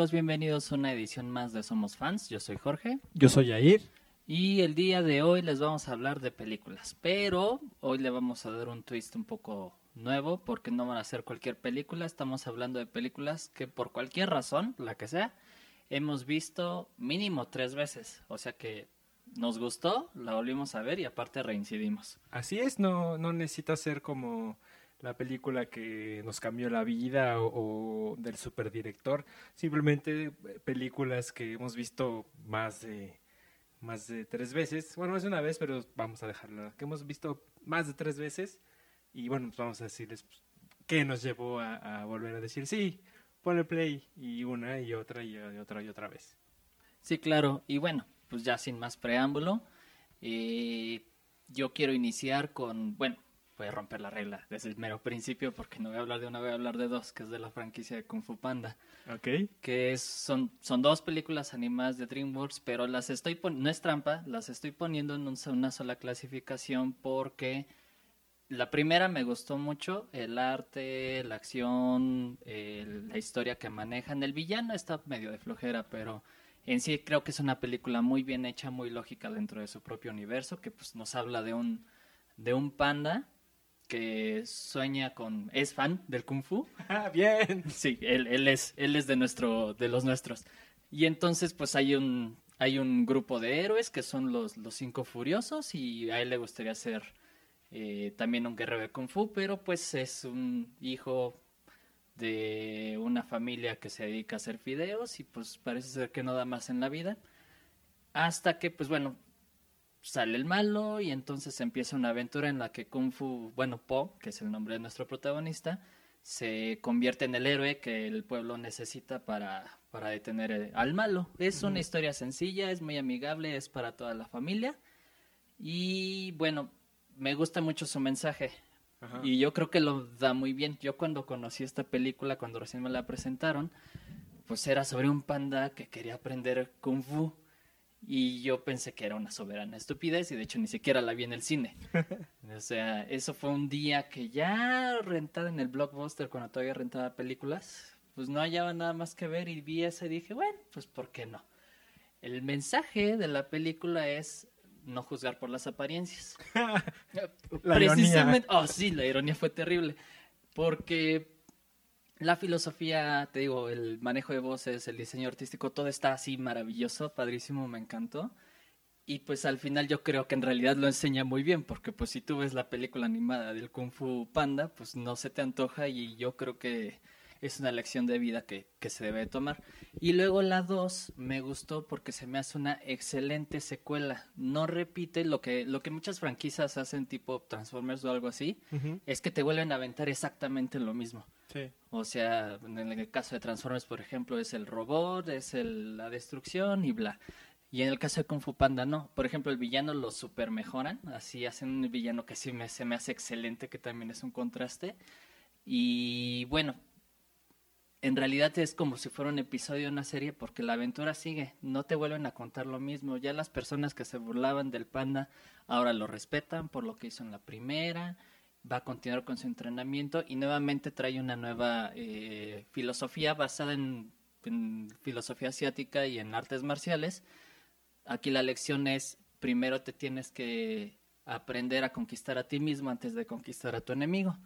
amigos? Bienvenidos a una edición más de Somos Fans. Yo soy Jorge. Yo soy Yair. Y el día de hoy les vamos a hablar de películas. Pero hoy le vamos a dar un twist un poco nuevo porque no van a ser cualquier película. Estamos hablando de películas que por cualquier razón, la que sea, hemos visto mínimo tres veces. O sea que nos gustó, la volvimos a ver y aparte reincidimos. Así es, no, no necesita ser como la película que nos cambió la vida o, del superdirector, simplemente eh, películas que hemos visto más de más de tres veces, bueno, de una vez, pero vamos a dejarla, que hemos visto más de tres veces. Y bueno, pues vamos a decirles pues, qué nos llevó a, volver a decir, sí, ponle play y una y otra y, otra y otra vez. Sí, claro, y bueno, pues ya sin más preámbulo, eh, yo quiero iniciar con, bueno, voy a romper la regla desde el mero principio porque no voy a hablar de una, voy a hablar de dos, que es de la franquicia de Kung Fu Panda. Ok. Que son, son dos películas animadas de DreamWorks, pero las estoy poniendo, no es trampa, las estoy poniendo en una sola clasificación porque la primera me gustó mucho, el arte, la acción, la historia que manejan. El villano está medio de flojera, pero en sí creo que es una película muy bien hecha, muy lógica dentro de su propio universo, que pues nos habla de un, de un panda que sueña con es fan del kung fu. Ah, bien. Sí, él, él es él es de nuestro de los nuestros. Y entonces pues hay un hay un grupo de héroes que son los los cinco furiosos y a él le gustaría ser eh, también un guerrero de kung fu, pero pues es un hijo de una familia que se dedica a hacer fideos y pues parece ser que no da más en la vida. Hasta que pues bueno, sale el malo y entonces empieza una aventura en la que Kung Fu, bueno, Po, que es el nombre de nuestro protagonista, se convierte en el héroe que el pueblo necesita para, para detener eh, al malo. Es una historia sencilla, es muy amigable, es para toda la familia y bueno, me gusta mucho su mensaje. Y yo creo que lo da muy bien. Yo cuando conocí esta película, cuando recién me la presentaron, pues era sobre un panda que quería aprender kung fu y yo pensé que era una soberana estupidez y de hecho ni siquiera la vi en el cine. o sea, eso fue un día que ya rentada en el blockbuster cuando todavía rentaba películas, pues no hallaba nada más que ver y vi esa y dije, bueno, pues ¿por qué no? El mensaje de la película es no juzgar por las apariencias. la Precisamente, oh sí, la ironía fue terrible, porque la filosofía, te digo, el manejo de voces, el diseño artístico, todo está así maravilloso, padrísimo, me encantó. Y pues al final yo creo que en realidad lo enseña muy bien, porque pues si tú ves la película animada del Kung Fu Panda, pues no se te antoja y yo creo que es una lección de vida que, que se debe tomar. Y luego la 2 me gustó porque se me hace una excelente secuela. No repite lo que, lo que muchas franquicias hacen tipo Transformers o algo así, es que te vuelven a aventar exactamente lo mismo. O sea, en el caso de Transformers, por ejemplo, es el robot, es el, la destrucción y bla. Y en el caso de Kung Fu Panda, no. Por ejemplo, el villano lo super mejoran. Así hacen un villano que sí me, se me hace excelente, que también es un contraste. Y bueno, en realidad es como si fuera un episodio de una serie porque la aventura sigue, no te vuelven a contar lo mismo. Ya las personas que se burlaban del panda ahora lo respetan por lo que hizo en la primera, va a continuar con su entrenamiento y nuevamente trae una nueva eh, filosofía basada en, filosofía asiática y en artes marciales. Aquí la lección es, primero te tienes que aprender a conquistar a ti mismo antes de conquistar a tu enemigo.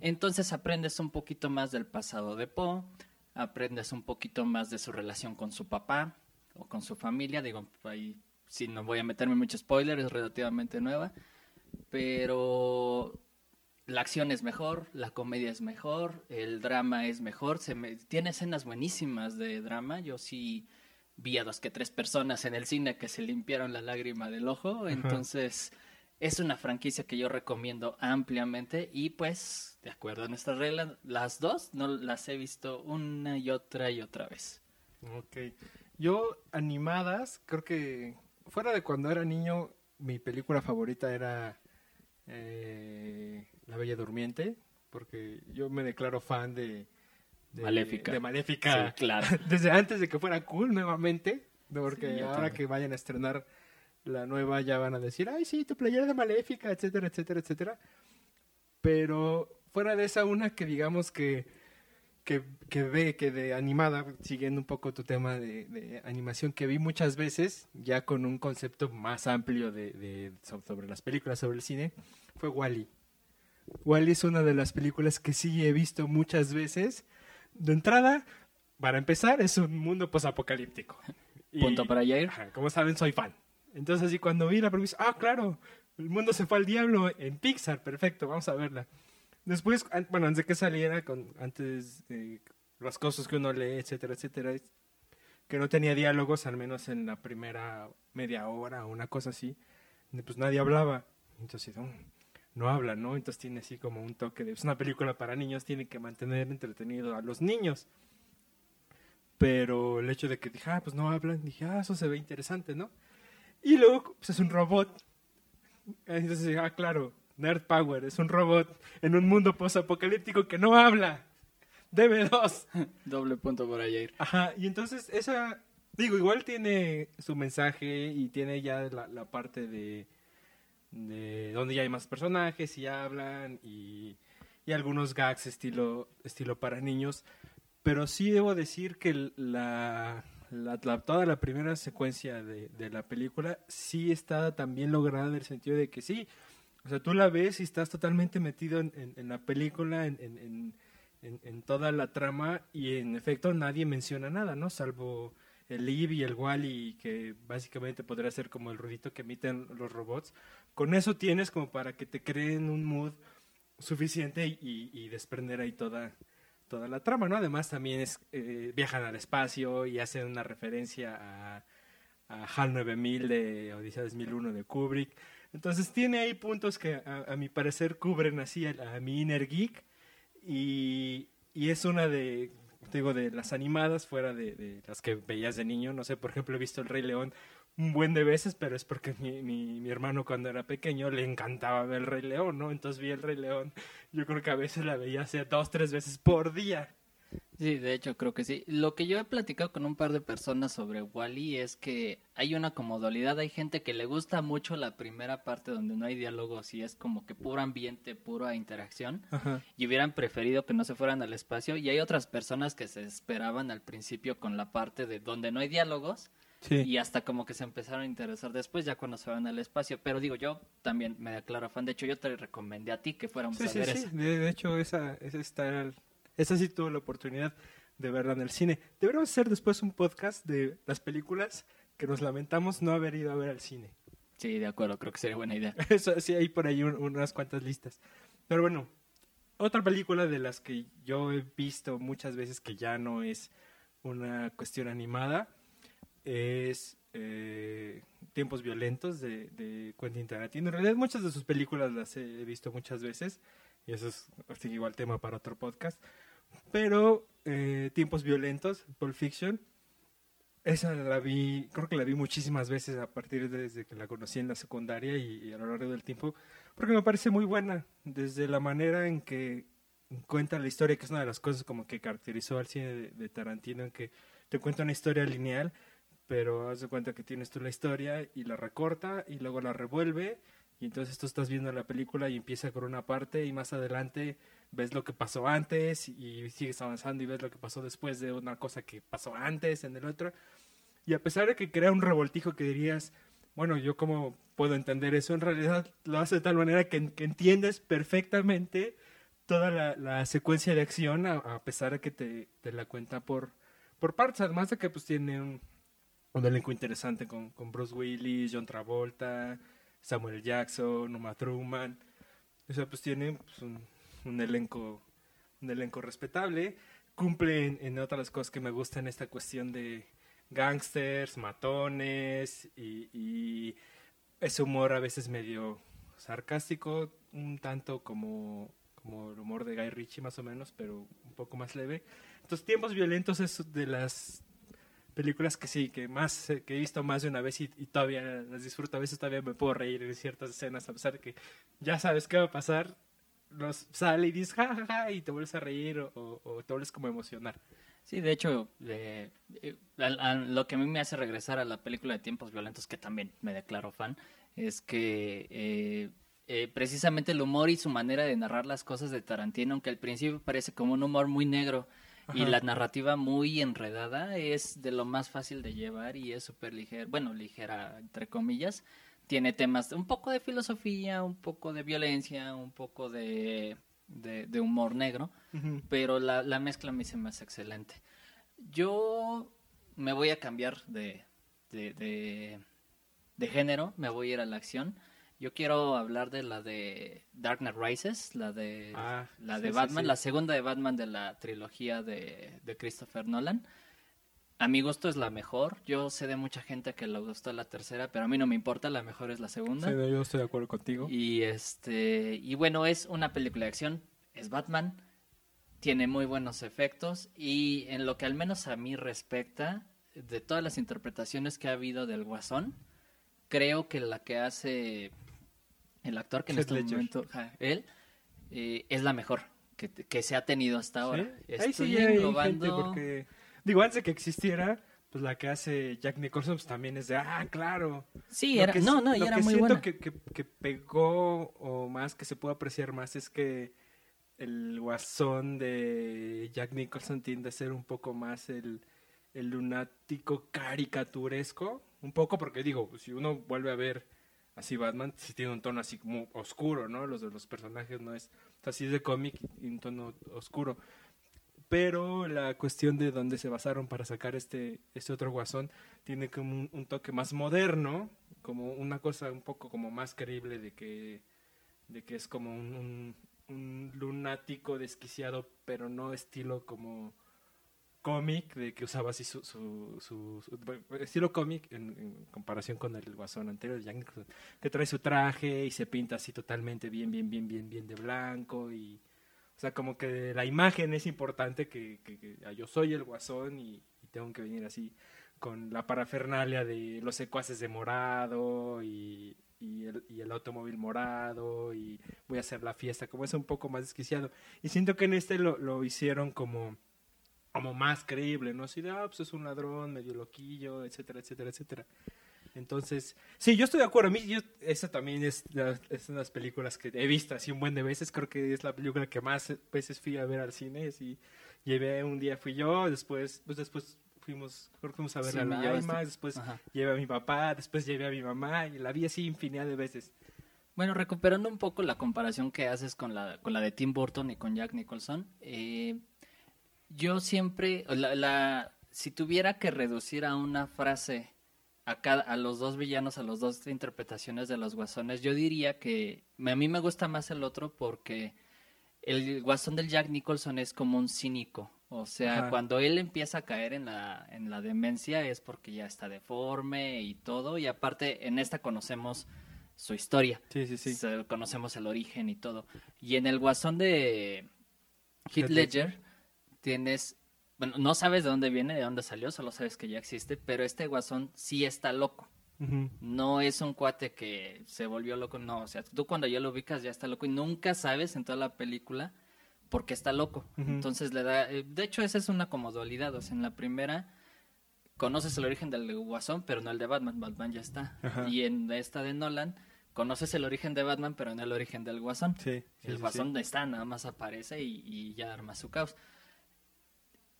Entonces aprendes un poquito más del pasado de Po, aprendes un poquito más de su relación con su papá o con su familia. Digo, ahí sí no voy a meterme mucho spoiler, es relativamente nueva, pero la acción es mejor, la comedia es mejor, el drama es mejor, se me, tiene escenas buenísimas de drama. Yo sí vi a dos que tres personas en el cine que se limpiaron la lágrima del ojo, entonces es una franquicia que yo recomiendo ampliamente y pues, de acuerdo a nuestras reglas, las dos no las he visto una y otra y otra vez. Ok. Yo, animadas, creo que fuera de cuando era niño, mi película favorita era eh, La Bella Durmiente, porque yo me declaro fan de... Maléfica. De Maléfica. claro. Desde antes de que fuera cool nuevamente, porque ahora que vayan a estrenar la nueva ya van a decir, ay, sí, tu playera de Maléfica, etcétera, etcétera, etcétera. Pero fuera de esa, una que digamos que que, que ve, que de animada, siguiendo un poco tu tema de, de animación, que vi muchas veces, ya con un concepto más amplio de, de sobre las películas, sobre el cine, fue Wally. Wally es una de las películas que sí he visto muchas veces. De entrada, para empezar, es un mundo posapocalíptico. Punto para Jair. como saben, soy fan. Entonces, así cuando vi la película, ah, claro, el mundo se fue al diablo en Pixar, perfecto, vamos a verla. Después, bueno, antes de que saliera, con, antes de las cosas que uno lee, etcétera, etcétera, que no tenía diálogos, al menos en la primera media hora o una cosa así, pues nadie hablaba. Entonces, no, no habla, ¿no? Entonces tiene así como un toque de, es una película para niños, tiene que mantener entretenido a los niños. Pero el hecho de que dije, ah, pues no hablan, dije, ah, eso se ve interesante, ¿no? Y luego, pues es un robot. Entonces, ah, claro, Nerd Power es un robot en un mundo post-apocalíptico que no habla. Debe dos. Doble punto por ayer. Ajá, y entonces esa, digo, igual tiene su mensaje y tiene ya la, la parte de, de donde ya hay más personajes y hablan y, y algunos gags estilo, estilo para niños. Pero sí debo decir que la, la, toda la primera secuencia de, de, la película sí está también lograda en el sentido de que sí, o sea, tú la ves y estás totalmente metido en, en, la película, en, en, toda la trama y en efecto nadie menciona nada, ¿no? Salvo el Eve y el Wally, que básicamente podría ser como el ruidito que emiten los robots. Con eso tienes como para que te creen un mood suficiente y, y desprender ahí toda, toda la trama, ¿no? Además también es, eh, viajan al espacio y hacen una referencia a, a HAL 9000 de Odisea 2001 de Kubrick. Entonces tiene ahí puntos que a, mi parecer cubren así a, mi inner geek y, y, es una de, digo, de las animadas fuera de, las que veías de niño. No sé, por ejemplo, he visto El Rey León un buen de veces, pero es porque mi, mi, mi hermano cuando era pequeño le encantaba ver El Rey León, ¿no? Entonces vi El Rey León, yo creo que a veces la veía hace dos, tres veces por día. Sí, de hecho creo que sí. Lo que yo he platicado con un par de personas sobre Wally es que hay una comodalidad, hay gente que le gusta mucho la primera parte donde no hay diálogos y es como que puro ambiente, pura interacción y hubieran preferido que no se fueran al espacio y hay otras personas que se esperaban al principio con la parte de donde no hay diálogos y hasta como que se empezaron a interesar después ya cuando se van al espacio. Pero digo, yo también me declaro fan. De hecho, yo te recomendé a ti que fuéramos a ver sí, De, hecho, esa, esa está esa sí tuve la oportunidad de verla en el cine. Deberíamos hacer después un podcast de las películas que nos lamentamos no haber ido a ver al cine. Sí, de acuerdo, creo que sería buena idea. Eso sí, hay por ahí unas cuantas listas. Pero bueno, otra película de las que yo he visto muchas veces que ya no es una cuestión animada es eh, Tiempos Violentos de, de Quentin Tarantino. En realidad muchas de sus películas las he visto muchas veces y eso es igual tema para otro podcast. Pero eh, Tiempos Violentos, Pulp Fiction, esa la vi, creo que la vi muchísimas veces a partir de desde que la conocí en la secundaria y, a lo largo del tiempo, porque me parece muy buena, desde la manera en que cuenta la historia, que es una de las cosas como que caracterizó al cine de, de Tarantino, en que te cuenta una historia lineal, pero haz de cuenta que tienes tú la historia y la recorta y luego la revuelve y entonces tú estás viendo la película y empieza con una parte y más adelante ves lo que pasó antes y sigues avanzando y ves lo que pasó después de una cosa que pasó antes en el otro. Y a pesar de que crea un revoltijo que dirías, bueno, yo cómo puedo entender eso, en realidad lo hace de tal manera que, entiendes perfectamente toda la, secuencia de acción a, pesar de que te, te, la cuenta por, por partes, además de que pues tiene un, un elenco interesante con, con Bruce Willis, John Travolta, Samuel Jackson, Uma Truman. O sea, pues tiene pues, un, elenco un elenco respetable. Cumple en, otras cosas que me gustan esta cuestión de gangsters, matones y, y, ese humor a veces medio sarcástico, un tanto como, como el humor de Guy Ritchie más o menos, pero un poco más leve. Entonces, Tiempos Violentos es de las películas que sí, que más eh, que he visto más de una vez y, todavía las disfruto. A veces todavía me puedo reír en ciertas escenas, a pesar de que ya sabes qué va a pasar. Los sale y dices ja, y te vuelves a reír o, te vuelves como a emocionar. Sí, de hecho, eh, lo que a mí me hace regresar a la película de Tiempos Violentos, que también me declaro fan, es que eh, precisamente el humor y su manera de narrar las cosas de Tarantino, aunque al principio parece como un humor muy negro, y la narrativa muy enredada es de lo más fácil de llevar y es súper ligera, bueno, ligera entre comillas. Tiene temas, un poco de filosofía, un poco de violencia, un poco de, de, humor negro, pero la, la mezcla a mí se me hace excelente. Yo me voy a cambiar de, de, de, género, me voy a ir a la acción. Yo quiero hablar de la de Dark Knight Rises, la de, ah, la de Batman, la segunda de Batman de la trilogía de, de, Christopher Nolan. A mi gusto es la mejor. Yo sé de mucha gente que le gustó la tercera, pero a mí no me importa, la mejor es la segunda. Sí, yo estoy de acuerdo contigo. Y este y bueno, es una película de acción, es Batman, tiene muy buenos efectos y en lo que al menos a mí respecta, de todas las interpretaciones que ha habido del Guasón, creo que la que hace el actor que en este momento, él, eh, es la mejor que, que, se ha tenido hasta ahora. Estoy sí, englobando... porque, digo, antes de que existiera, pues la que hace Jack Nicholson pues, también es de, ah, claro. Sí, era, no, no, y era muy siento Que, que, que pegó, o más que se puede apreciar más, es que el guasón de Jack Nicholson tiende a ser un poco más el el lunático caricaturesco, un poco porque digo, si uno vuelve a ver así Batman, si tiene un tono así como oscuro, ¿no? Los de los personajes no es, así es de cómic y un tono oscuro. Pero la cuestión de dónde se basaron para sacar este, este otro guasón tiene como un, toque más moderno, como una cosa un poco como más creíble de que, de que es como un lunático desquiciado, pero no estilo como cómic de que usaba así su, su, estilo cómic en, comparación con el guasón anterior que trae su traje y se pinta así totalmente bien bien bien bien bien de blanco y o sea como que la imagen es importante que, que, ah, yo soy el guasón y, tengo que venir así con la parafernalia de los secuaces de morado y, y el, y el, automóvil morado y voy a hacer la fiesta, como es un poco más desquiciado. Y siento que en este lo, lo hicieron como como más creíble, ¿no? Así de, ah, pues es un ladrón, medio loquillo, etcétera, etcétera, etcétera. Entonces, sí, yo estoy de acuerdo. A mí, yo, esa también es, es una de las películas que he visto así un buen de veces. Creo que es la película que más veces fui a ver al cine. Y llevé un día fui yo, después, pues después fuimos, creo que fuimos a ver a la Alma, después llevé a mi papá, después llevé a mi mamá y la vi así infinidad de veces. Bueno, recuperando un poco la comparación que haces con la, con la de Tim Burton y con Jack Nicholson, eh, yo siempre, la, si tuviera que reducir a una frase a, cada, a los dos villanos, a las dos interpretaciones de los guasones, yo diría que a mí me gusta más el otro porque el guasón del Jack Nicholson es como un cínico. O sea, cuando él empieza a caer en la, en la demencia es porque ya está deforme y todo. Y aparte, en esta conocemos su historia. Sí, sí, sí. Conocemos el origen y todo. Y en el guasón de Heath Ledger tienes, bueno, no sabes de dónde viene, de dónde salió, solo sabes que ya existe, pero este guasón sí está loco. No es un cuate que se volvió loco, no, o sea, tú cuando ya lo ubicas ya está loco y nunca sabes en toda la película por qué está loco. Entonces le da, eh, de hecho esa es una como dualidad, o sea, en la primera conoces el origen del guasón, pero no el de Batman, Batman ya está. Y en esta de Nolan conoces el origen de Batman, pero no el origen del guasón. Sí, el guasón está, nada más aparece y, y ya arma su caos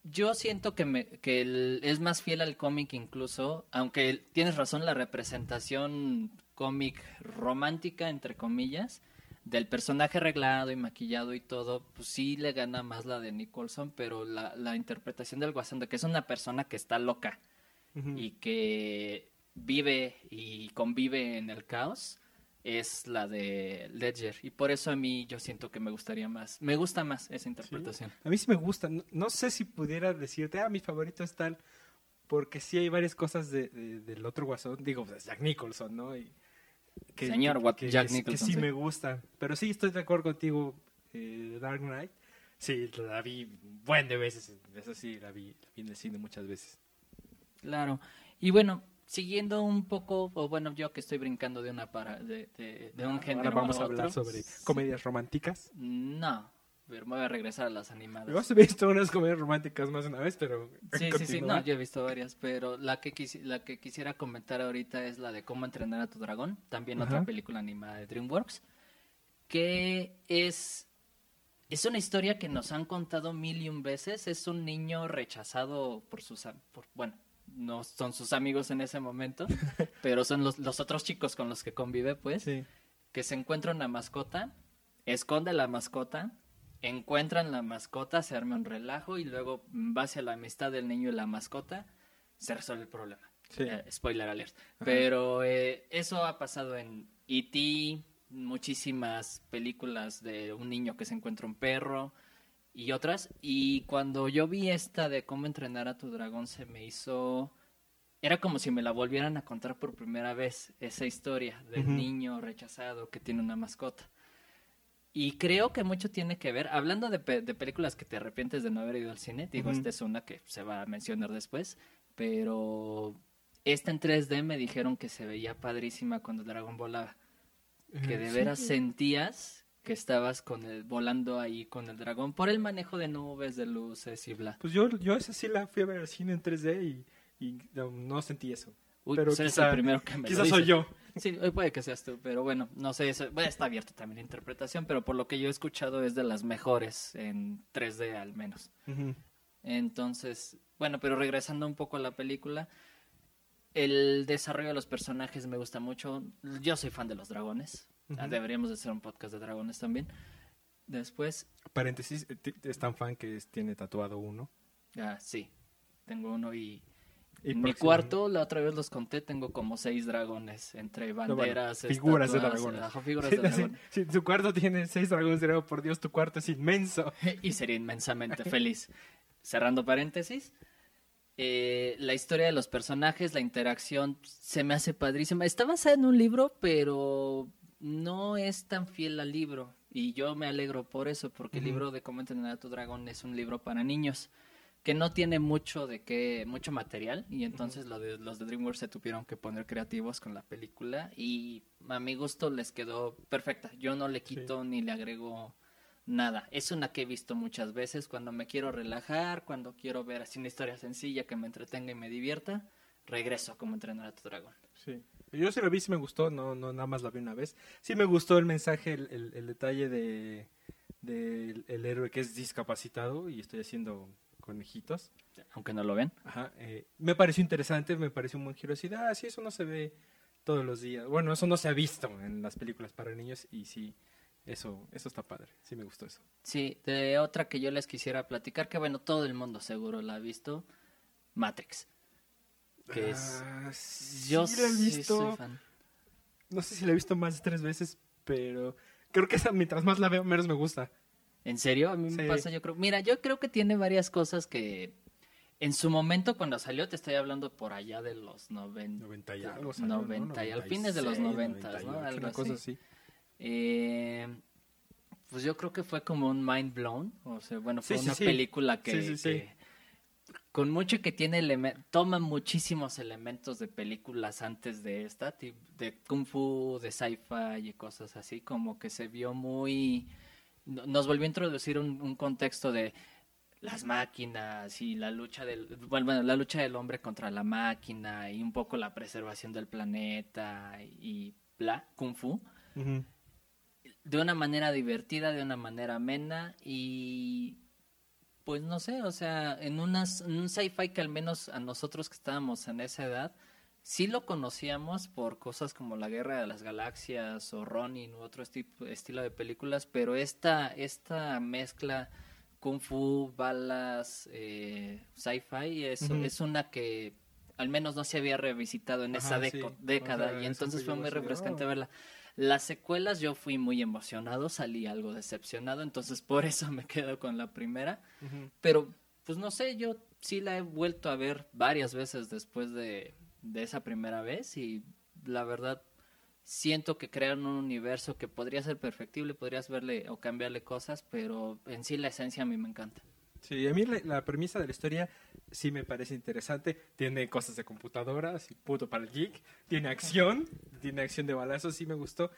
yo siento que, me, que es más fiel al cómic incluso, aunque tienes razón, la representación cómic romántica, entre comillas, del personaje arreglado y maquillado y todo, pues sí le gana más la de Nicholson, pero la, la interpretación del Guasón de que es una persona que está loca y que vive y convive en el caos, es la de Ledger y por eso a mí yo siento que me gustaría más, me gusta más esa interpretación. A mí sí me gusta, no, sé si pudiera decirte, ah, mi favorito es tal, porque sí hay varias cosas de, del otro guasón, digo, pues Jack Nicholson, ¿no? Y que, Señor Jack Nicholson. Que sí, me gusta, pero sí estoy de acuerdo contigo, eh, Dark Knight, sí, la vi buen de veces, eso sí, la vi, la vi en el cine muchas veces. Claro, y bueno, siguiendo un poco, o bueno, yo que estoy brincando de una para, de, de, un género. Vamos a, hablar sobre comedias románticas. No, pero me voy a regresar a las animadas. Yo he visto unas comedias románticas más una vez, pero. Sí, sí, sí, no, yo he visto varias, pero la que, la que quisiera comentar ahorita es la de Cómo entrenar a tu dragón, también otra película animada de DreamWorks, que es es una historia que nos han contado mil y un veces. Es un niño rechazado por sus... Por, bueno, no son sus amigos en ese momento, pero son los, los, otros chicos con los que convive, pues, que se encuentra una mascota, esconde la mascota, encuentran la mascota, se arma un relajo y luego, base a la amistad del niño y la mascota, se resuelve el problema. Eh, spoiler alert. Pero eh, eso ha pasado en E.T., muchísimas películas de un niño que se encuentra un perro y otras. Y cuando yo vi esta de cómo entrenar a tu dragón, se me hizo... Era como si me la volvieran a contar por primera vez, esa historia del niño rechazado que tiene una mascota. Y creo que mucho tiene que ver, hablando de, de películas que te arrepientes de no haber ido al cine, digo, esta es una que se va a mencionar después, pero esta en 3D me dijeron que se veía padrísima cuando el dragón volaba. Que de veras sentías que estabas con el, volando ahí con el dragón por el manejo de nubes, de luces y bla. Pues yo, yo esa sí la fui a ver al cine en 3D y, no, sentí eso. pero pues quizá, el primero que me quizás soy yo. Sí, puede que seas tú, pero bueno, no sé, eso, bueno, está abierto también la interpretación, pero por lo que yo he escuchado es de las mejores en 3D al menos. Entonces, bueno, pero regresando un poco a la película, el desarrollo de los personajes me gusta mucho. Yo soy fan de los dragones. Ah, deberíamos de hacer un podcast de dragones también. Después. Paréntesis, eh, es tan fan que tiene tatuado uno. Ah, sí. Tengo uno y. en mi cuarto, la otra vez los conté, tengo como seis dragones entre banderas, figuras de dragones. figuras de dragones. Si, tu cuarto tiene seis dragones de por Dios, tu cuarto es inmenso. y sería inmensamente feliz. Cerrando paréntesis, eh, la historia de los personajes, la interacción, se me hace padrísima. Está basada en un libro, pero no es tan fiel al libro. Y yo me alegro por eso, porque el libro de Cómo entrenar a tu dragón es un libro para niños que no tiene mucho de qué, mucho material y entonces de, los de DreamWorks se tuvieron que poner creativos con la película y a mi gusto les quedó perfecta. Yo no le quito ni le agrego nada. Es una que he visto muchas veces cuando me quiero relajar, cuando quiero ver así una historia sencilla que me entretenga y me divierta, regreso a cómo entrenar a tu dragón. Sí. Yo sí lo vi, sí me gustó, no, no nada más la vi una vez. Sí me gustó el mensaje, el, el, detalle de, el héroe que es discapacitado y estoy haciendo conejitos. Aunque no lo ven. Ajá. Eh, me pareció interesante, me pareció un buen giro así, ah, sí, eso no se ve todos los días. Bueno, eso no se ha visto en las películas para niños y sí, eso, eso está padre, sí me gustó eso. Sí, de otra que yo les quisiera platicar, que bueno, todo el mundo seguro la ha visto, Matrix. Que es... Ah, yo sí la he visto. No sé si la he visto más de tres veces, pero creo que esa mientras más la veo, menos me gusta. ¿En serio? A mí me pasa, yo creo. Mira, yo creo que tiene varias cosas que en su momento cuando salió, te estoy hablando por allá de los 90. 90 y algo. 90 y al fines de los 90, ¿no? Algo cosa así. Eh, pues yo creo que fue como un mind blown. O sea, bueno, fue una película que, con mucho que tiene toma muchísimos elementos de películas antes de esta, de kung fu, de sci-fi y cosas así, como que se vio muy, nos volvió a introducir un, contexto de las máquinas y la lucha del, bueno, la lucha del hombre contra la máquina y un poco la preservación del planeta y bla, kung fu. De una manera divertida, de una manera amena y pues no sé, o sea, en, unas, un sci-fi que al menos a nosotros que estábamos en esa edad, sí lo conocíamos por cosas como La Guerra de las Galaxias o Ronin u otro estilo de películas, pero esta, esta mezcla kung fu, balas, eh, sci-fi es, es una que al menos no se había revisitado en esa década y entonces fue muy refrescante oh". Las secuelas yo fui muy emocionado, salí algo decepcionado, entonces por eso me quedo con la primera. Pero, pues no sé, yo sí la he vuelto a ver varias veces después de, de esa primera vez y la verdad siento que crean un universo que podría ser perfectible, podrías verle o cambiarle cosas, pero en sí la esencia a mí me encanta. Sí, a mí la, premisa de la historia sí me parece interesante. Tiene cosas de computadora, así puto para el geek. Tiene acción, tiene acción de balazos, sí me gustó.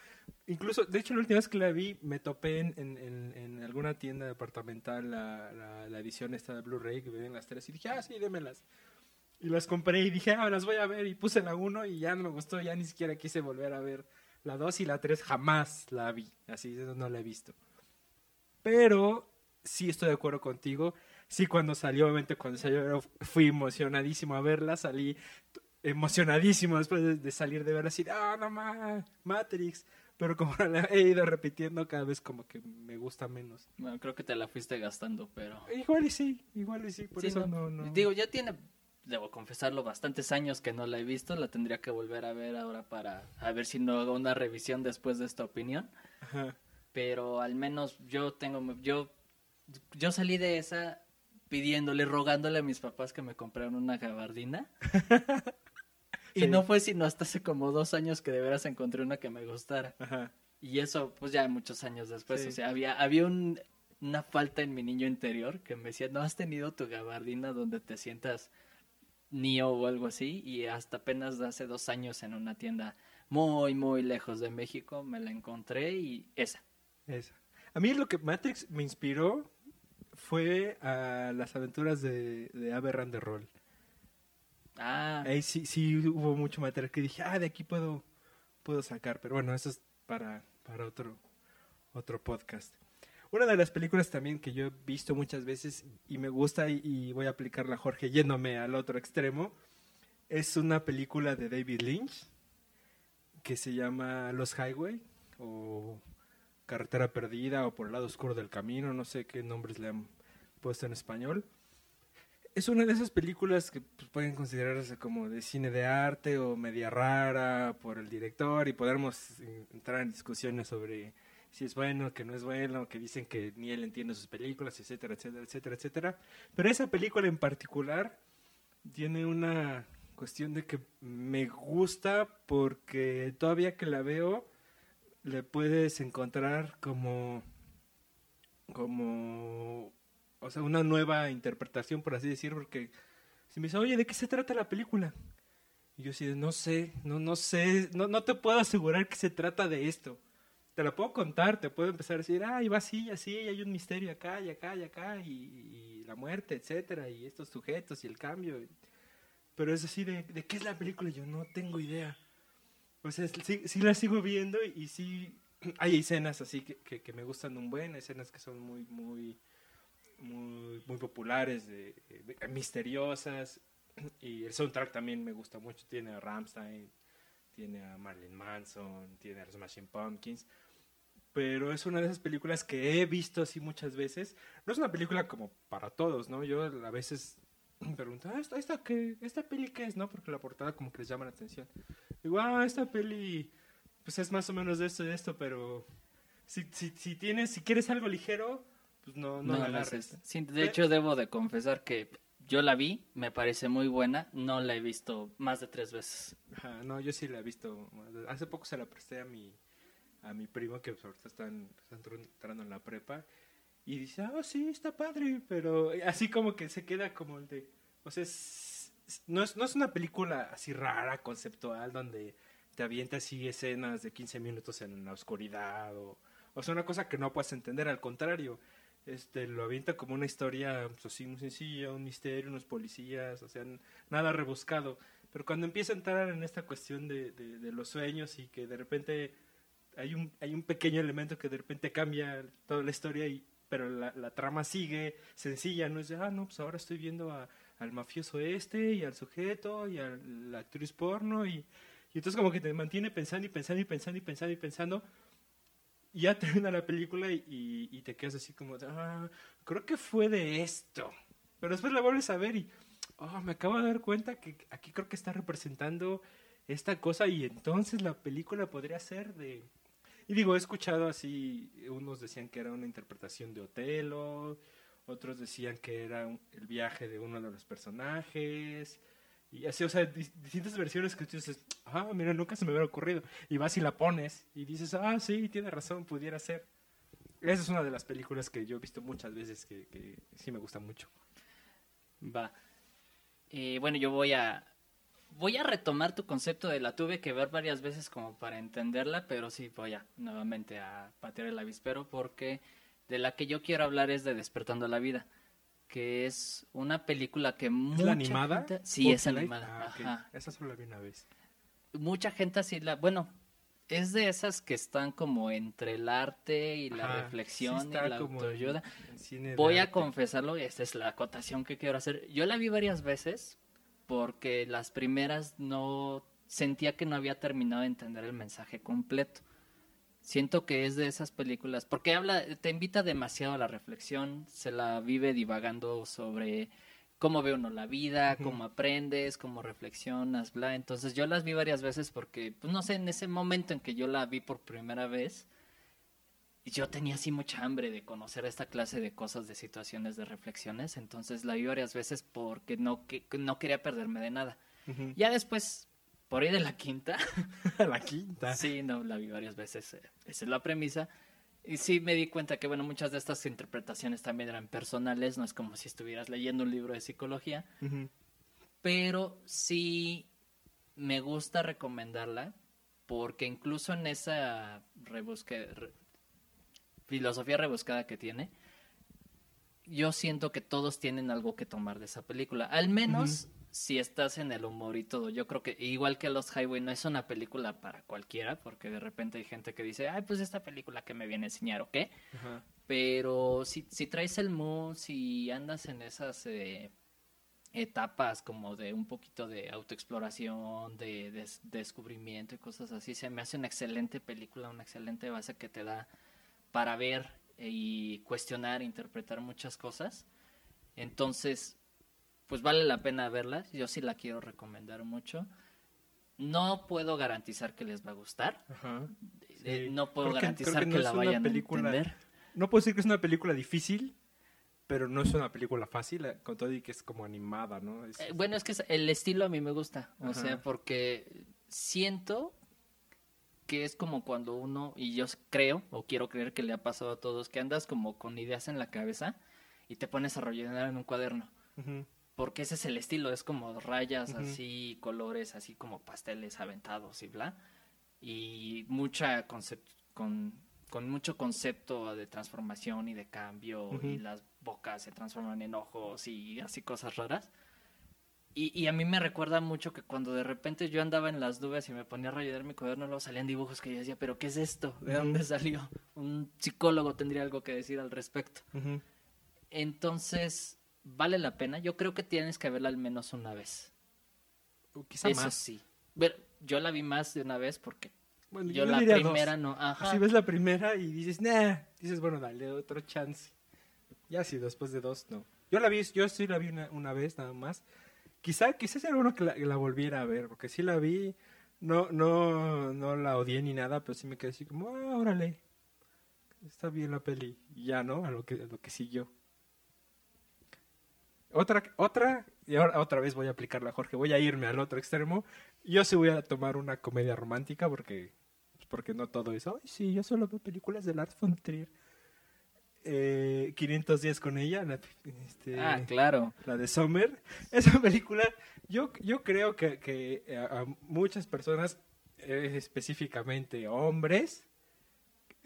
Incluso, de hecho, la última vez que la vi, me topé en, en, alguna tienda departamental la, la, edición esta de Blu-ray que ven las tres y dije, ah, sí, démelas. Y las compré y dije, ah, las voy a ver. Y puse la uno y ya no me gustó, ya ni siquiera quise volver a ver la dos y la tres, jamás la vi. Así, no la he visto. Pero sí estoy de acuerdo contigo. Sí, cuando salió, obviamente cuando salió, fui emocionadísimo a verla, salí emocionadísimo después de, de salir de verla así, ah, no más, Matrix. Pero como la he ido repitiendo cada vez como que me gusta menos. Bueno, creo que te la fuiste gastando, pero... Igual y sí, igual y sí, por Sí, eso no, no. Digo, ya tiene, debo confesarlo, bastantes años que no la he visto. La tendría que volver a ver ahora para a ver si no hago una revisión después de esta opinión. Ajá. Pero al menos yo tengo, yo, yo salí de esa pidiéndole, rogándole a mis papás que me compraran una gabardina. y Sí. no fue sino hasta hace como dos años que de veras encontré una que me gustara. Ajá. Y eso, pues ya muchos años después, Sí. o sea, había, había un, una falta en mi niño interior que me decía, no has tenido tu gabardina donde te sientas Neo o algo así, y hasta apenas hace dos años en una tienda muy, muy lejos de México me la encontré y esa. Esa. A mí lo que Matrix me inspiró fue a las aventuras de, de Aberrand de Roll. Ah, Ahí sí, sí hubo mucho material que dije, ah, de aquí puedo, puedo sacar. Pero bueno, eso es para, para otro, otro podcast. Una de las películas también que yo he visto muchas veces y me gusta y, y voy a aplicarla Jorge yéndome al otro extremo, es una película de David Lynch que se llama Los Highway o Carretera Perdida o Por el lado oscuro del camino, no sé qué nombres le han puesto en español. Es una de esas películas que pues, pueden considerarse como de cine de arte o media rara por el director y podemos entrar en discusiones sobre si es bueno, que no es bueno, que dicen que ni él entiende sus películas, etcétera, etcétera, etcétera, etcétera. Pero esa película en particular tiene una cuestión de que me gusta porque todavía que la veo le puedes encontrar como como o sea una nueva interpretación por así decir porque si me dice oye de qué se trata la película y yo sí no sé no no sé no no te puedo asegurar que se trata de esto. Te la puedo contar te puedo empezar a decir ah y va así así y hay un misterio acá y acá y acá y, y la muerte etcétera y estos sujetos y el cambio pero es así de, de qué es la película yo no tengo idea o sea, sí, sí la sigo viendo y, sí hay escenas así que, que, me gustan un buen, escenas que son muy, muy, muy, populares, de- misteriosas. Y el soundtrack también me gusta mucho. Tiene a Rammstein, tiene a Marilyn Manson, tiene a los Smashing Pumpkins. Pero es una de esas películas que he visto así muchas veces. No es una película como para todos, ¿no? Yo a veces me pregunto, ah, ¿esta, esta, qué, ¿esta peli qué es? ¿No? Porque la portada como que les llama la atención. Digo, ah, esta peli pues es más o menos de esto y de esto, pero si, si, si tienes, si quieres algo ligero, pues no, no, no, la agarres. Sí, de hecho, debo de confesar que yo la vi, me parece muy buena, no la he visto más de tres veces. Ajá, no, yo sí la he visto. Hace poco se la presté a mi, a mi primo que ahorita están entrando en la prepa. Y dice, ah, sí, está padre, pero así como que se queda como el de... O sea, es- no, es, no es una película así rara, conceptual, donde te avienta así escenas de 15 minutos en la oscuridad o, o sea, una cosa que no puedes entender, al contrario, este, lo avienta como una historia pues, así muy sencilla, un misterio, unos policías, o sea, nada rebuscado. Pero cuando empieza a entrar en esta cuestión de, de, de los sueños y que de repente hay un, hay un pequeño elemento que de repente cambia toda la historia, y, pero la, trama sigue sencilla, no es de, ah, no, pues ahora estoy viendo a- al mafioso este y al sujeto y a la actriz porno y, entonces como que te mantiene pensando y pensando y pensando y pensando y pensando y ya termina la película y, te quedas así como, ah, creo que fue de esto. Pero después la vuelves a ver y, oh, me acabo de dar cuenta que aquí creo que está representando esta cosa y entonces la película podría ser de... Y digo, he escuchado así, unos decían que era una interpretación de Otelo, otros decían que era un- el viaje de uno de los personajes, y así, o sea, dis- distintas versiones que tú dices, ah, mira, nunca se me hubiera ocurrido. Y vas y la pones y dices, ah, sí, tiene razón, pudiera ser. Esa es una de las películas que yo he visto muchas veces que, que sí me gusta mucho. Va. Eh, bueno, yo voy a voy a retomar tu concepto de la tuve que ver varias veces como para entenderla, pero sí voy a nuevamente a patear el avispero porque de la que yo quiero hablar es de Despertando la Vida, que es una película que ¿Es mucha la animada? gente- sí, es animada. Ah, ajá. Esa solo la vi una vez. Mucha gente así la, bueno, es de esas que están como entre el arte y la Ajá, reflexión sí y la autoayuda. Voy a confesarlo, esta es la acotación que quiero hacer. Yo la vi varias veces porque las primeras no sentía que no había terminado de entender el mensaje completo. Siento que es de esas películas, porque habla, te invita demasiado a la reflexión, se la vive divagando sobre cómo ve uno la vida, cómo aprendes, cómo reflexionas, bla. Entonces yo las vi varias veces porque, pues no sé, en ese momento en que yo la vi por primera vez, yo tenía así mucha hambre de conocer esta clase de cosas, de situaciones, de reflexiones. Entonces la vi varias veces porque no, que, no quería perderme de nada. Ya después, por ahí de la quinta, la quinta. sí, no, la vi varias veces. eh, Esa es la premisa. Y sí me di cuenta que, bueno, muchas de estas interpretaciones también eran personales, no es como si estuvieras leyendo un libro de psicología, pero sí me gusta recomendarla porque incluso en esa rebusque, re- filosofía rebuscada que tiene, yo siento que todos tienen algo que tomar de esa película. Al menos si estás en el humor y todo. Yo creo que igual que Los Highway no es una película para cualquiera, porque de repente hay gente que dice, ay, pues esta película que me viene a enseñar, ¿o qué? Pero si, si traes el mood, si andas en esas eh, etapas como de un poquito de autoexploración, de, des- descubrimiento y cosas así, se me hace una excelente película, una excelente base que te da para ver y cuestionar, interpretar muchas cosas. Entonces, pues vale la pena verla. Yo sí la quiero recomendar mucho. No puedo garantizar que les va a gustar. Ajá. Eh, Sí. no puedo Creo que- garantizar que, que no la vayan película- a entender. No puedo decir que es una película difícil, pero no es una película fácil, eh, con todo y que es como animada, ¿no? Es- Eh, bueno, es que el estilo a mí me gusta, o Ajá. sea, porque siento que es como cuando uno, y yo creo, o quiero creer que le ha pasado a todos, que andas como con ideas en la cabeza y te pones a rellenar en un cuaderno, porque ese es el estilo, es como rayas así, colores así como pasteles aventados y bla, y mucha concep- con, con mucho concepto de transformación y de cambio, y las bocas se transforman en ojos y así cosas raras. Y, y a mí me recuerda mucho que cuando de repente yo andaba en las nubes y me ponía a rayar mi cuaderno, luego salían dibujos que yo decía, pero ¿qué es esto? ¿De dónde salió? Un psicólogo tendría algo que decir al respecto. Entonces, vale la pena. Yo creo que tienes que verla al menos una vez. O quizá Eso más. sí. Ver, yo la vi más de una vez porque Bueno, yo, yo la primera dos. no. Ajá. Si ves la primera y dices, nah, dices, bueno, dale otro chance. Ya si después de dos, no. Yo la vi, yo sí la vi una, una vez nada más. Quizá, quizás era bueno que la, volviera a ver, porque sí la vi, no, no, no la odié ni nada, pero sí me quedé así como, ah, órale, está bien la peli. Ya, ¿no? A lo que, a lo que siguió. Otra, otra, y ahora otra vez voy a aplicarla, Jorge, voy a irme al otro extremo. Yo sí voy a tomar una comedia romántica porque pues, porque no todo es, ay, sí, yo solo veo películas de Lars von Trier. Eh, 500 días con ella, la, este, Ah, claro. la de Sommer. Esa película, yo, yo creo que, que a, muchas personas, eh, específicamente hombres,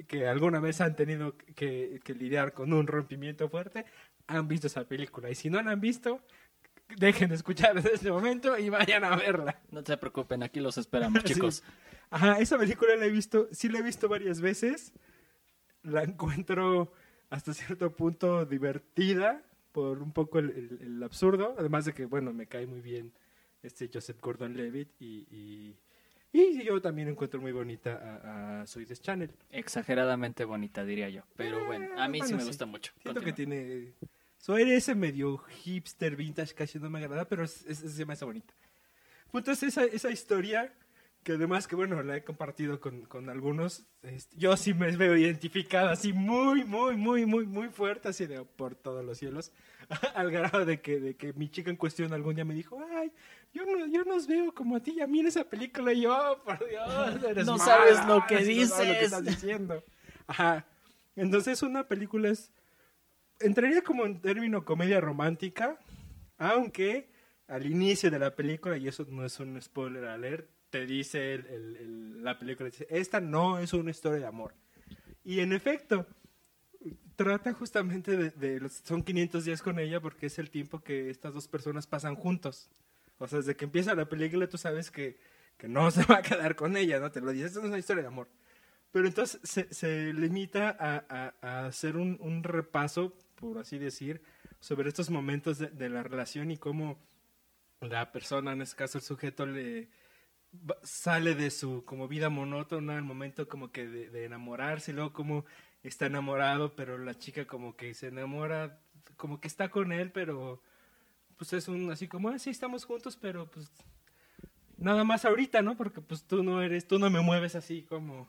que alguna vez han tenido que, que lidiar con un rompimiento fuerte, han visto esa película. Y si no la han visto, dejen de escuchar desde este momento y vayan a verla. No se preocupen, aquí los esperamos, Sí. chicos. Ajá, esa película la he visto, sí la he visto varias veces. La encuentro hasta cierto punto divertida por un poco el, el- el absurdo. Además de que, bueno, me cae muy bien este Joseph Gordon-Levitt y, y, y yo también encuentro muy bonita a, a Suides Channel. Exageradamente bonita, diría yo. Pero Eh, bueno, a mí sí bueno, me sí. gusta mucho. Siento que Continúa. tiene... Soy ese medio hipster vintage casi no me agrada, pero es, es- se me hace bonita. Punto es esa, esa historia que además que bueno, la he compartido con, con algunos. este, yo sí me veo identificada así muy, muy, muy, muy, muy fuerte, así de por todos los cielos. Al grado de que, de que mi chica en cuestión algún día me dijo, ay, yo no, yo nos veo como a ti y a mí en esa película. Y yo, "Oh, por Dios, eres No mala, sabes lo que no sabes lo que dices". estás diciendo. Ajá. Entonces una película es entraría como en término comedia romántica, aunque al inicio de la película, y eso no es un spoiler alert, te dice el- el- el- la película, dice, esta no es una historia de amor. Y en efecto, trata justamente de, de los, son 500 días con ella porque es el tiempo que estas dos personas pasan juntos. O sea, desde que empieza la película tú sabes que, que no se va a quedar con ella, ¿no? Te lo dice, esto no es una historia de amor. Pero entonces se, se limita a, a- a hacer un, un repaso, por así decir, sobre estos momentos de, de la relación y cómo la persona, en este caso el sujeto, le sale de su como vida monótona al momento como que de, enamorarse y luego como está enamorado, pero la chica como que se enamora, como que está con él, pero pues es un así como, ah, estamos juntos, pero pues nada más ahorita, ¿no? Porque pues tú no eres, tú no me mueves así como,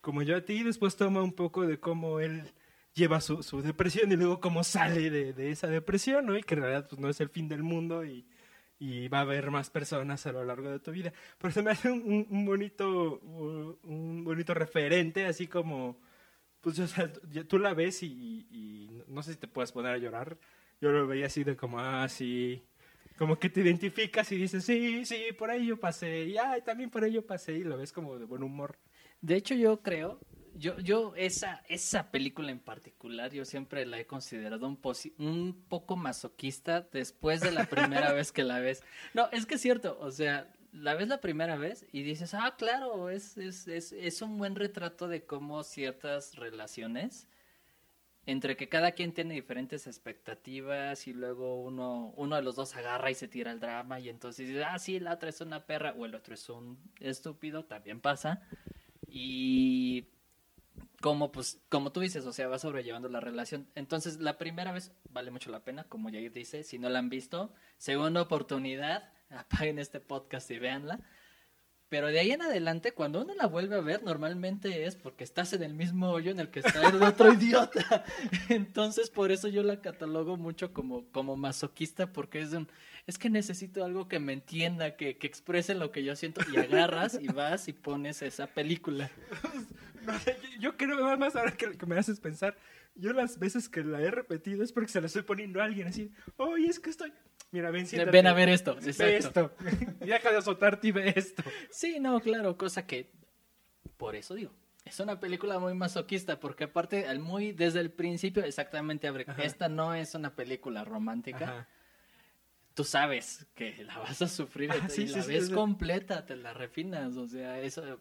como yo a ti. Y después toma un poco de cómo él lleva su, su depresión y luego cómo sale de, esa depresión, ¿no? Y que en realidad pues no es el fin del mundo y va a haber más personas a lo largo de tu vida. Pero se me hace un, un- bonito, un bonito referente, así como, pues o sea, tú- la ves y- y no sé si te puedes poner a llorar. Yo lo veía así de como, ah, sí, como que te identificas y dices, sí, sí, por ahí yo pasé, y ay, también por ahí yo pasé, y lo ves como de buen humor. De hecho, yo creo, yo, yo esa, esa película en particular, yo siempre la he considerado un, posi- un poco masoquista después de la primera vez que la ves. No, es que es cierto, o sea, la ves la primera vez y dices, ah, claro, es, es, es, es un buen retrato de cómo ciertas relaciones, entre que cada quien tiene diferentes expectativas y luego uno, uno de los dos agarra y se tira al drama y entonces dices, ah, sí, la otra es una perra o el otro es un estúpido, también pasa. Y como pues como tú dices, o sea, va sobrellevando la relación. Entonces, la primera vez vale mucho la pena, como Jair dice, si no la han visto, segunda oportunidad, apaguen este podcast y véanla. Pero de ahí en adelante, cuando uno la vuelve a ver, normalmente es porque estás en el mismo hoyo en el que está el otro idiota. Entonces, por eso yo la catalogo mucho como, como masoquista, porque es de un, es que necesito algo que me entienda, que, que exprese lo que yo siento, y agarras y vas y pones esa película. Yo, creo nada más ahora que, que me haces pensar, yo las veces que la he repetido es porque se la estoy poniendo a alguien así, oye, es que estoy, mira, ven, siéntate. Ven a ver esto, Ve exacto. esto, y deja de azotarte y ve esto. Sí, no, claro, cosa que por eso digo. Es una película muy masoquista porque aparte al muy desde el principio exactamente abre esta no es una película romántica. Ajá. Tú sabes que la vas a sufrir Ah, y sí, la sí, ves sí. completa, te la refinas, o sea, eso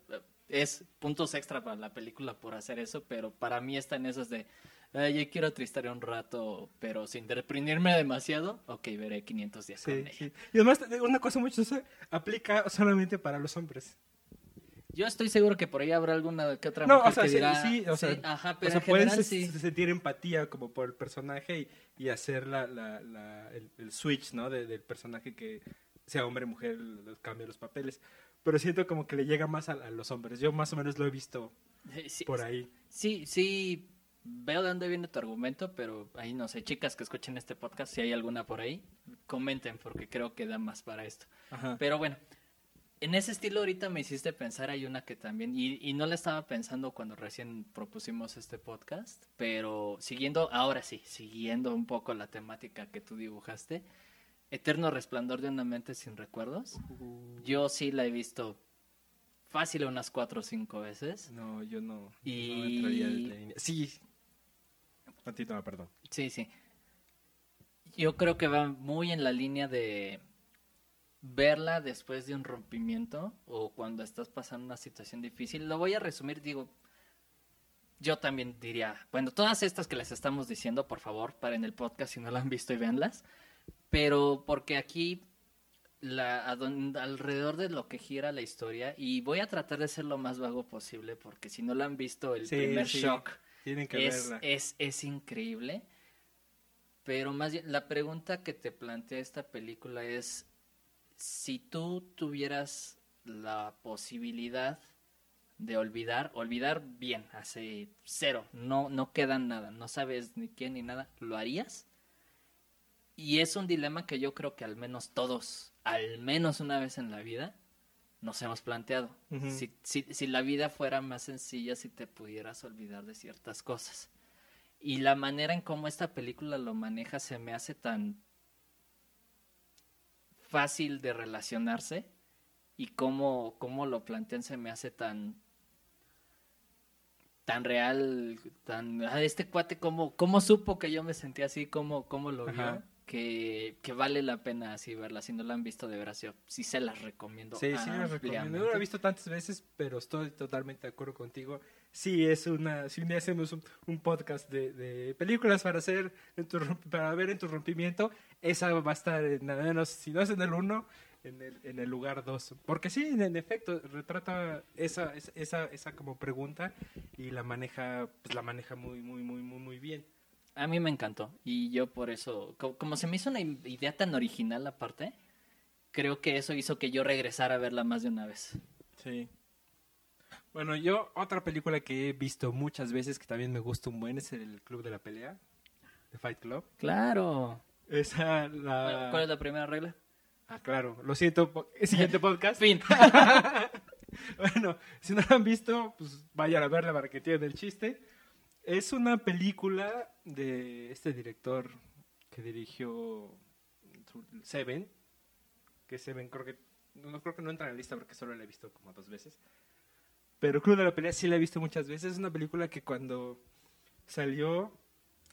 es puntos extra para la película por hacer eso, pero para mí está en esas de "Ay, yo quiero tristar un rato, pero sin deprimirme demasiado. Ok, veré 500 días con Sí, ella. sí. Y además, una cosa muy chistosa, aplica solamente para los hombres. Yo estoy seguro que por ahí habrá alguna que otra No, mujer o sea, que sí, dirá, sí, o sea, ajá, o sea, en general se- sí. sentir empatía como por el personaje y, y hacer la, la, la- el, el switch, ¿no? De- del personaje que sea hombre mujer, los cambia los papeles. Pero siento como que le llega más a, a los hombres. Yo más o menos lo he visto Eh, sí, por ahí. Sí, sí, veo de dónde viene tu argumento, pero ahí no sé, chicas que escuchen este podcast, si hay alguna por ahí, comenten porque creo que da más para esto. Ajá. Pero bueno, en ese estilo ahorita me hiciste pensar, hay una que también, y, y no la estaba pensando cuando recién propusimos este podcast, pero siguiendo, ahora sí, siguiendo un poco la temática que tú dibujaste, Eterno Resplandor de una mente sin recuerdos, yo sí la he visto fácil unas cuatro o cinco veces. No, yo no. Y- no entraría en la línea. Sí. Continúa, perdón. Sí, sí. Yo creo que va muy en la línea de verla después de un rompimiento o cuando estás pasando una situación difícil. Lo voy a resumir, digo, yo también diría, bueno, todas estas que les estamos diciendo, por favor, paren el podcast si no la han visto y véanlas, pero porque aquí la, a don- alrededor de lo que gira la historia, y voy a tratar de ser lo más vago posible porque si no la han visto, el Sí, primer sí. shock Tienen que es, verla. es, es increíble. Pero más bien, la pregunta que te plantea esta película es, si tú tuvieras la posibilidad de olvidar, olvidar bien, hace cero, no, no queda nada, no sabes ni quién ni nada, ¿lo harías? Y es un dilema que yo creo que al menos todos, al menos una vez en la vida, nos hemos planteado. Si, si, si la vida fuera más sencilla, si te pudieras olvidar de ciertas cosas. Y la manera en cómo esta película lo maneja se me hace tan fácil de relacionarse y cómo, cómo lo plantean se me hace tan tan real, tan ah, este cuate cómo, cómo supo que yo me sentía así, cómo, cómo lo vio, Ajá. Que, que vale la pena así verla. Si no la han visto, de veras, yo sí se las recomiendo. Sí, sí las recomiendo. No la he visto tantas veces, pero estoy totalmente de acuerdo contigo. Sí, es una. Si un día hacemos un, podcast de, de, películas para hacer para ver en tu rompimiento, esa va a estar nada menos, si no es en el 1, en el, en el lugar 2. Porque sí, en, efecto, retrata esa, esa, esa como pregunta y la maneja, pues la maneja muy, muy, muy, muy, muy bien. A mí me encantó y yo por eso, como, se me hizo una idea tan original aparte, creo que eso hizo que yo regresara a verla más de una vez. Sí. Bueno, yo otra película que he visto muchas veces que también me gusta un buen es el Club de la Pelea, The Fight Club. Claro. Esa la... ¿Cuál es la primera regla? Ah, claro. Lo siento. Siguiente podcast. fin. bueno, si no la han visto, pues vayan a verla para que tienen el chiste. Es una película de este director que dirigió Seven, que Seven creo que no creo que no entra en la lista porque solo la he visto como dos veces. Pero Club de la Pelea sí la he visto muchas veces. Es una película que cuando salió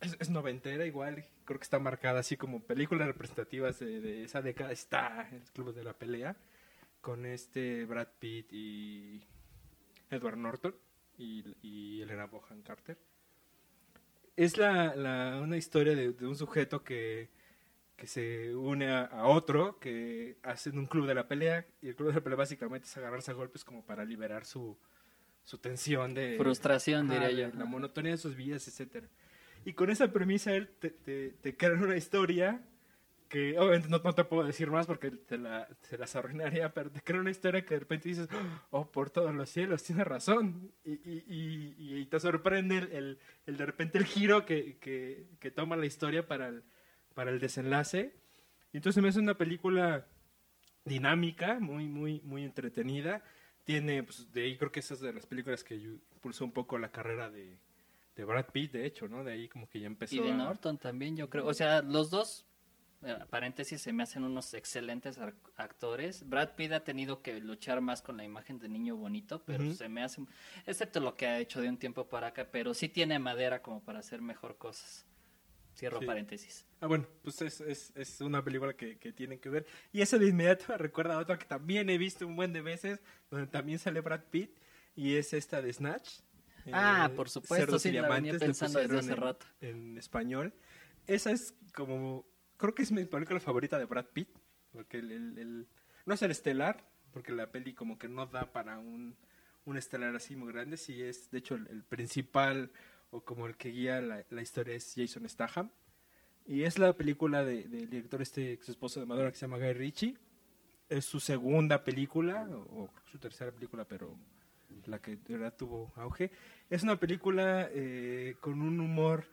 es, noventera igual, creo que está marcada así como películas representativas de, esa década. Está el Club de la Pelea con este Brad Pitt y Edward Norton y, y Elena Bohan Carter es la, la, una historia de, un sujeto que, que se une a, otro, que hacen un club de la pelea, y el club de la pelea básicamente es agarrarse a golpes como para liberar su, su tensión de... Frustración, diría yo. La monotonía de sus vidas, etcétera. Y con esa premisa él te, te, te crea una historia que obviamente no, te puedo decir más porque te la, se las arruinaría, pero te crea una historia que de repente dices, oh, por todos los cielos, tiene razón. Y, y, y, te sorprende el, el, de repente el giro que, que, que, toma la historia para el, para el desenlace. Y entonces me hace una película dinámica, muy, muy, muy entretenida. Tiene, pues, de ahí creo que esas de las películas que impulsó un poco la carrera de, de Brad Pitt, de hecho, ¿no? De ahí como que ya empezó. Y de Norton también, yo creo. O sea, los dos paréntesis, se me hacen unos excelentes actores. Brad Pitt ha tenido que luchar más con la imagen de niño bonito, pero se me hace, excepto lo que ha hecho de un tiempo para acá, pero sí tiene madera como para hacer mejor cosas. Cierro paréntesis. Ah, bueno, pues es, es, es una película que, que, tienen que ver. Y eso de inmediato me recuerda a otra que también he visto un buen de veces, donde también sale Brad Pitt, y es esta de Snatch. Ah, por supuesto, sí, la venía pensando desde hace rato. En español. Esa es como creo que es mi película favorita de Brad Pitt, porque el, no es el estelar, porque la peli como que no da para un, un estelar así muy grande, sí es, de hecho, el, principal o como el que guía la, la, historia es Jason Statham. Y es la película del director este ex esposo de Madonna que se llama Guy Ritchie. Es su segunda película, o, su tercera película, pero la que de verdad tuvo auge. Es una película eh, con un humor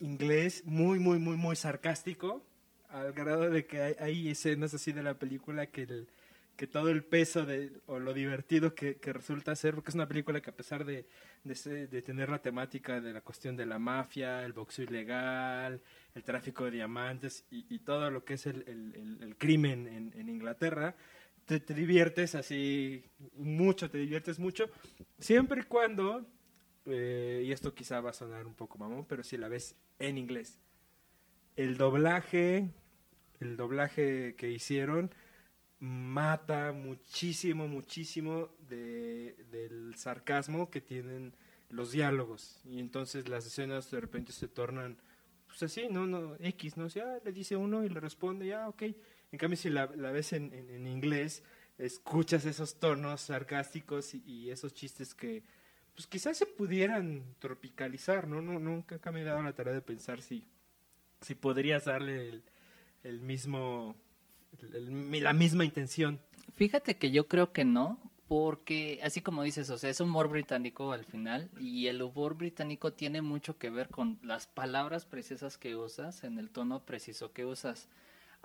inglés muy, muy, muy, muy sarcástico, al grado de que hay, escenas así de la película que, el, que todo el peso de, o lo divertido que, resulta ser, porque es una película que a pesar de, de, tener la temática de la cuestión de la mafia, el boxeo ilegal, el tráfico de diamantes y, todo lo que es el, el, crimen en, en Inglaterra, te, te, diviertes así mucho, te diviertes mucho, siempre y cuando eh, y esto quizá va a sonar un poco mamón, pero si la ves en inglés. El doblaje, el doblaje que hicieron mata muchísimo, muchísimo de, del sarcasmo que tienen los diálogos. Y entonces las escenas de repente se tornan, pues así, ¿no? no X, ¿no? O sea, le dice uno y le responde, ya, ok. En cambio, si la, la ves en, inglés, escuchas esos tonos sarcásticos y esos chistes que, pues quizás se pudieran tropicalizar, ¿no? no nunca me he dado la tarea de pensar si, si podrías darle el, mismo, la misma intención. Fíjate que yo creo que no, porque así como dices, o sea, es humor británico al final y el humor británico tiene mucho que ver con las palabras precisas que usas en el tono preciso que usas.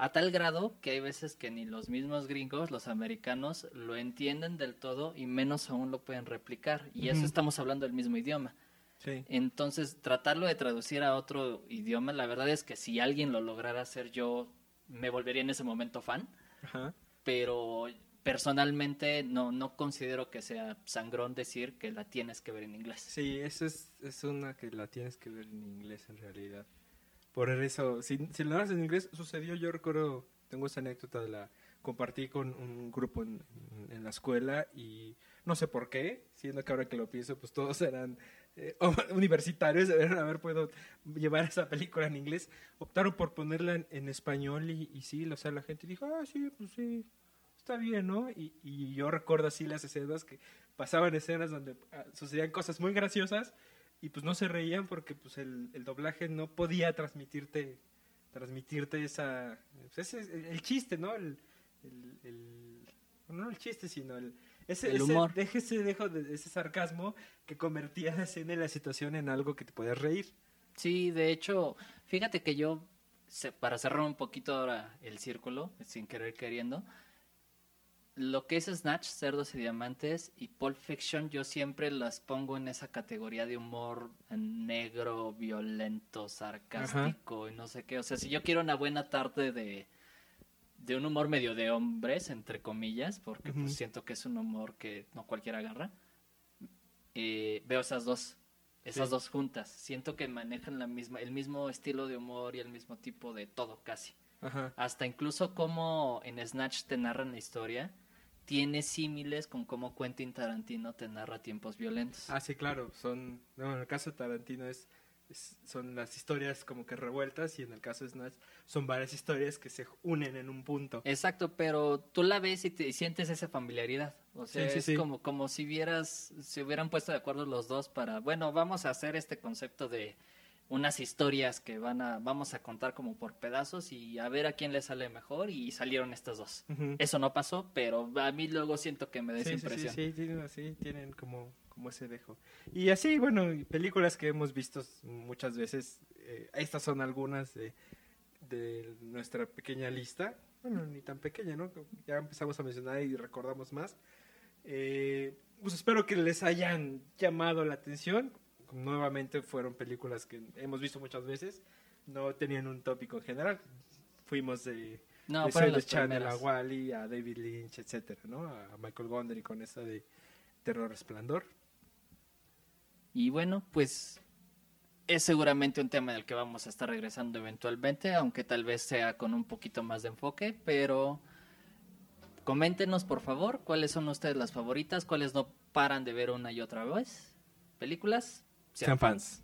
A tal grado que hay veces que ni los mismos gringos, los americanos, lo entienden del todo y menos aún lo pueden replicar. Y eso estamos hablando del mismo idioma. Entonces, tratarlo de traducir a otro idioma, la verdad es que si alguien lo lograra hacer yo, me volvería en ese momento fan. Pero personalmente no, no considero que sea sangrón decir que la tienes que ver en inglés. Sí, eso es, es una que la tienes que ver en inglés en realidad. Por eso, si, si lo hablas en inglés, sucedió, yo recuerdo, tengo esa anécdota, la compartí con un grupo en, en la escuela y no sé por qué, siendo que ahora que lo pienso, pues todos eran eh, universitarios, deberían haber podido llevar esa película en inglés, optaron por ponerla en, en español y, y, sí, o sea, la gente dijo, ah, sí, pues sí, está bien, ¿no? Y, y yo recuerdo así las escenas que pasaban escenas donde ah, sucedían cosas muy graciosas y pues no se reían porque pues el, el doblaje no podía transmitirte transmitirte esa pues ese, el chiste, ¿no? El, el, el, no el chiste, sino el, ese, el humor. Ese, ese, dejo de, ese sarcasmo que convertía la escena y la situación en algo que te podías reír. Sí, de hecho, fíjate que yo, para cerrar un poquito ahora el círculo, sin querer queriendo, lo que es Snatch, Cerdos y Diamantes y Pulp Fiction, yo siempre las pongo en esa categoría de humor negro, violento, sarcástico Ajá. y no sé qué. O sea, si yo quiero una buena tarde de, de un humor medio de hombres, entre comillas, porque uh -huh. pues, siento que es un humor que no cualquiera agarra. Eh, veo esas dos, esas sí. dos juntas. Siento que manejan la misma, el mismo estilo de humor y el mismo tipo de todo casi. Ajá. Hasta incluso como en Snatch te narran la historia, tiene símiles con cómo Quentin Tarantino te narra tiempos violentos. Ah, sí, claro. Son, no, en el caso de Tarantino es son las historias como que revueltas y en el caso de Snatch son varias historias que se unen en un punto. Exacto, pero tú la ves y te sientes esa familiaridad. O sea, sí, sí, es sí. como como si vieras se hubieran puesto de acuerdo los dos para, bueno, vamos a hacer este concepto de unas historias que van a vamos a contar como por pedazos y a ver a quién le sale mejor y salieron estas dos. Uh -huh. Eso no pasó, pero a mí luego siento que me da sí. Sí, sí, sí, tienen, sí, tienen como como ese dejo. Y así, bueno, películas que hemos visto muchas veces, eh, estas son algunas de, de, nuestra pequeña lista, bueno, ni tan pequeña, ¿no? Ya empezamos a mencionar y recordamos más. Eh, pues espero que les hayan llamado la atención. Nuevamente fueron películas que hemos visto muchas veces, no tenían un tópico en general. Fuimos de, no, de Channel a Wally, a David Lynch, etcétera, ¿no? A Michael Gondry con esa de Terror Resplandor. Y bueno, pues es seguramente un tema del que vamos a estar regresando eventualmente, aunque tal vez sea con un poquito más de enfoque, pero coméntenos por favor cuáles son ustedes las favoritas, cuáles no paran de ver una y otra vez. Películas, sean, sean fans. fans.